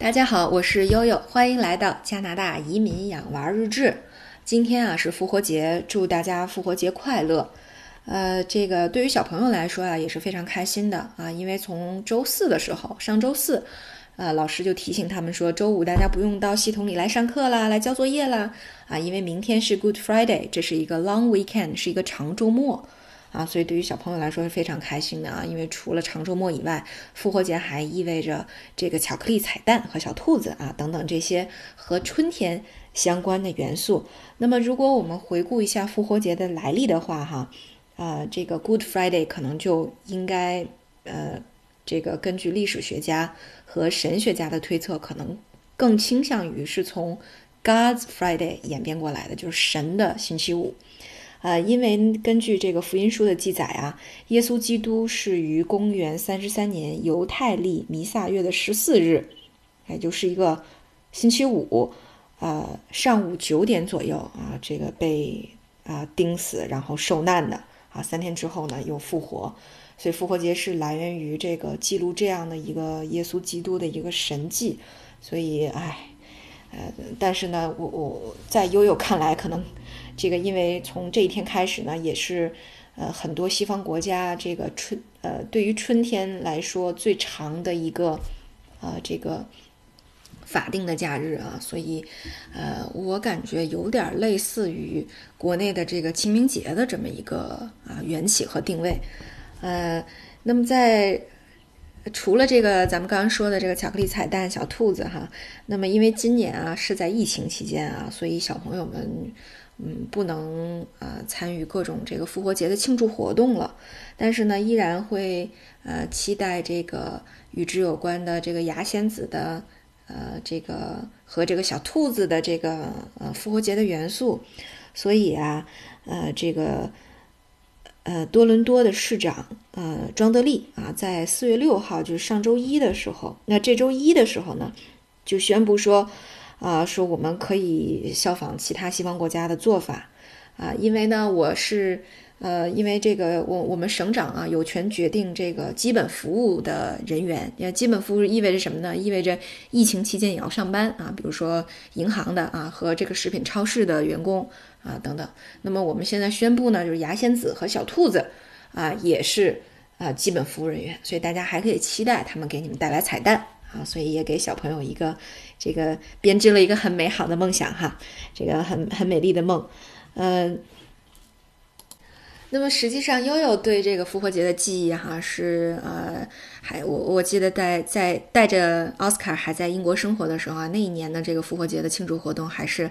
大家好，我是悠悠，欢迎来到加拿大移民养娃日志。今天啊是复活节，祝大家复活节快乐。呃，这个对于小朋友来说啊也是非常开心的啊，因为从周四的时候，上周四，呃，老师就提醒他们说，周五大家不用到系统里来上课啦，来交作业啦，啊，因为明天是 Good Friday，这是一个 Long Weekend，是一个长周末。啊，所以对于小朋友来说是非常开心的啊，因为除了长周末以外，复活节还意味着这个巧克力彩蛋和小兔子啊等等这些和春天相关的元素。那么，如果我们回顾一下复活节的来历的话，哈，啊，这个 Good Friday 可能就应该，呃，这个根据历史学家和神学家的推测，可能更倾向于是从 God's Friday 演变过来的，就是神的星期五。呃，因为根据这个福音书的记载啊，耶稣基督是于公元三十三年犹太历弥撒月的十四日，也就是一个星期五，呃，上午九点左右啊，这个被啊钉死，然后受难的啊，三天之后呢又复活，所以复活节是来源于这个记录这样的一个耶稣基督的一个神迹，所以哎。呃，但是呢，我我在悠悠看来，可能这个因为从这一天开始呢，也是呃很多西方国家这个春呃对于春天来说最长的一个呃这个法定的假日啊，所以呃我感觉有点类似于国内的这个清明节的这么一个啊缘起和定位，呃，那么在。除了这个，咱们刚刚说的这个巧克力彩蛋小兔子哈，那么因为今年啊是在疫情期间啊，所以小朋友们嗯不能呃参与各种这个复活节的庆祝活动了，但是呢依然会呃期待这个与之有关的这个牙仙子的呃这个和这个小兔子的这个呃复活节的元素，所以啊呃这个。呃，多伦多的市长呃庄德利啊，在四月六号，就是上周一的时候，那这周一的时候呢，就宣布说，啊，说我们可以效仿其他西方国家的做法，啊，因为呢，我是呃，因为这个我我们省长啊有权决定这个基本服务的人员，因为基本服务意味着什么呢？意味着疫情期间也要上班啊，比如说银行的啊和这个食品超市的员工。啊，等等。那么我们现在宣布呢，就是牙仙子和小兔子，啊，也是啊基本服务人员，所以大家还可以期待他们给你们带来彩蛋啊，所以也给小朋友一个这个编织了一个很美好的梦想哈，这个很很美丽的梦，嗯。那么实际上，悠悠对这个复活节的记忆哈是呃，还我我记得在在带着奥斯卡还在英国生活的时候啊，那一年的这个复活节的庆祝活动还是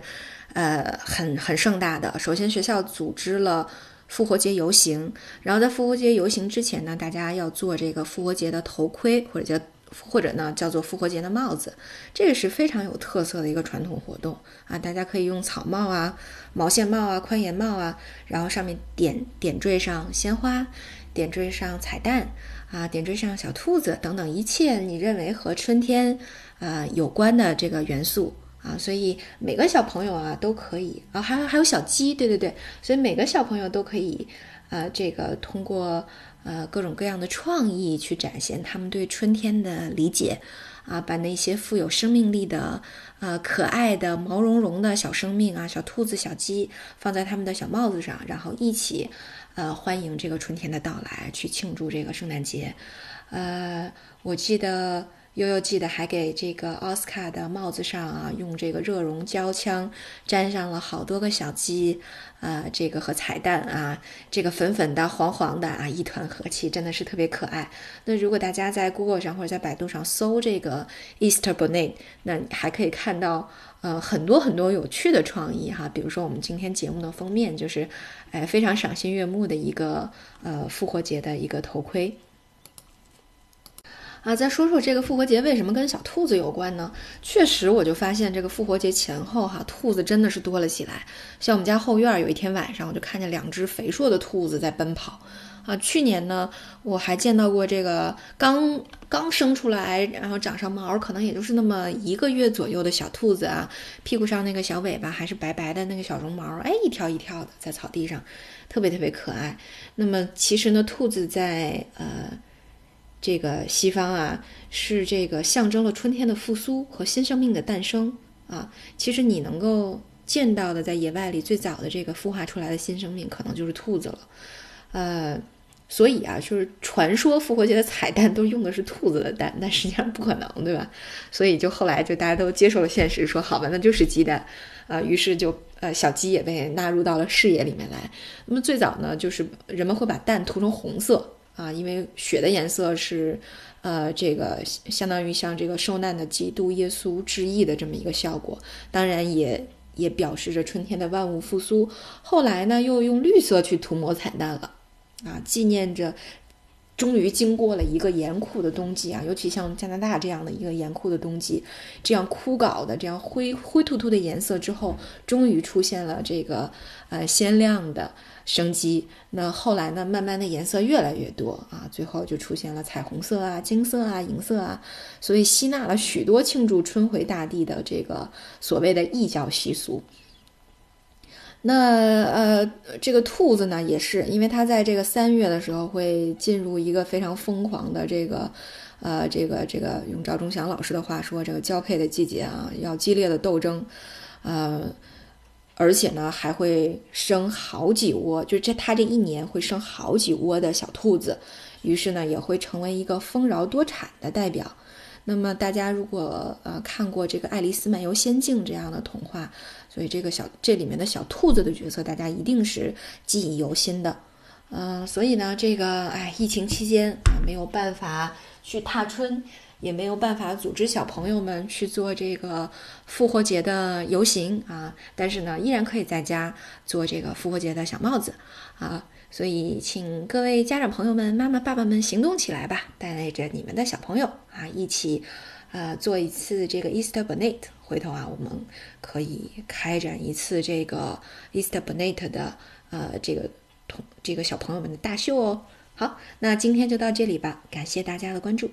呃很很盛大的。首先学校组织了复活节游行，然后在复活节游行之前呢，大家要做这个复活节的头盔或者叫。或者呢，叫做复活节的帽子，这个是非常有特色的一个传统活动啊！大家可以用草帽啊、毛线帽啊、宽檐帽啊，然后上面点点缀上鲜花，点缀上彩蛋啊，点缀上小兔子等等一切你认为和春天啊有关的这个元素啊，所以每个小朋友啊都可以啊，还有还有小鸡，对对对，所以每个小朋友都可以啊，这个通过。呃，各种各样的创意去展现他们对春天的理解，啊，把那些富有生命力的、呃可爱的毛茸茸的小生命啊，小兔子、小鸡放在他们的小帽子上，然后一起，呃，欢迎这个春天的到来，去庆祝这个圣诞节。呃，我记得。悠悠记得还给这个奥斯卡的帽子上啊，用这个热熔胶枪粘上了好多个小鸡，啊，这个和彩蛋啊，这个粉粉的、黄黄的啊，一团和气，真的是特别可爱。那如果大家在 Google 上或者在百度上搜这个 Easter Bonnet，那还可以看到呃很多很多有趣的创意哈，比如说我们今天节目的封面就是，哎，非常赏心悦目的一个呃复活节的一个头盔。啊，再说说这个复活节为什么跟小兔子有关呢？确实，我就发现这个复活节前后哈，兔子真的是多了起来。像我们家后院有一天晚上，我就看见两只肥硕的兔子在奔跑。啊，去年呢，我还见到过这个刚刚生出来，然后长上毛，可能也就是那么一个月左右的小兔子啊，屁股上那个小尾巴还是白白的那个小绒毛，哎，一跳一跳的在草地上，特别特别可爱。那么其实呢，兔子在呃。这个西方啊，是这个象征了春天的复苏和新生命的诞生啊。其实你能够见到的，在野外里最早的这个孵化出来的新生命，可能就是兔子了。呃，所以啊，就是传说复活节的彩蛋都用的是兔子的蛋，但实际上不可能，对吧？所以就后来就大家都接受了现实，说好吧，那就是鸡蛋啊。于是就呃，小鸡也被纳入到了视野里面来。那么最早呢，就是人们会把蛋涂成红色。啊，因为雪的颜色是，呃，这个相当于像这个受难的基督耶稣致意的这么一个效果，当然也也表示着春天的万物复苏。后来呢，又用绿色去涂抹彩蛋了，啊，纪念着终于经过了一个严酷的冬季啊，尤其像加拿大这样的一个严酷的冬季，这样枯槁的、这样灰灰秃秃的颜色之后，终于出现了这个呃鲜亮的。生机，那后来呢？慢慢的颜色越来越多啊，最后就出现了彩虹色啊、金色啊、银色啊，所以吸纳了许多庆祝春回大地的这个所谓的异教习俗。那呃，这个兔子呢，也是因为它在这个三月的时候会进入一个非常疯狂的这个呃，这个这个用赵忠祥老师的话说，这个交配的季节啊，要激烈的斗争，呃。而且呢，还会生好几窝，就是这它这一年会生好几窝的小兔子，于是呢，也会成为一个丰饶多产的代表。那么大家如果呃看过这个《爱丽丝漫游仙境》这样的童话，所以这个小这里面的小兔子的角色，大家一定是记忆犹新的。嗯，所以呢，这个哎，疫情期间啊，没有办法去踏春。也没有办法组织小朋友们去做这个复活节的游行啊，但是呢，依然可以在家做这个复活节的小帽子啊。所以，请各位家长朋友们、妈妈、爸爸们行动起来吧，带着你们的小朋友啊，一起呃做一次这个 Easter Bonnet。回头啊，我们可以开展一次这个 Easter Bonnet 的呃这个同这个小朋友们的大秀哦。好，那今天就到这里吧，感谢大家的关注。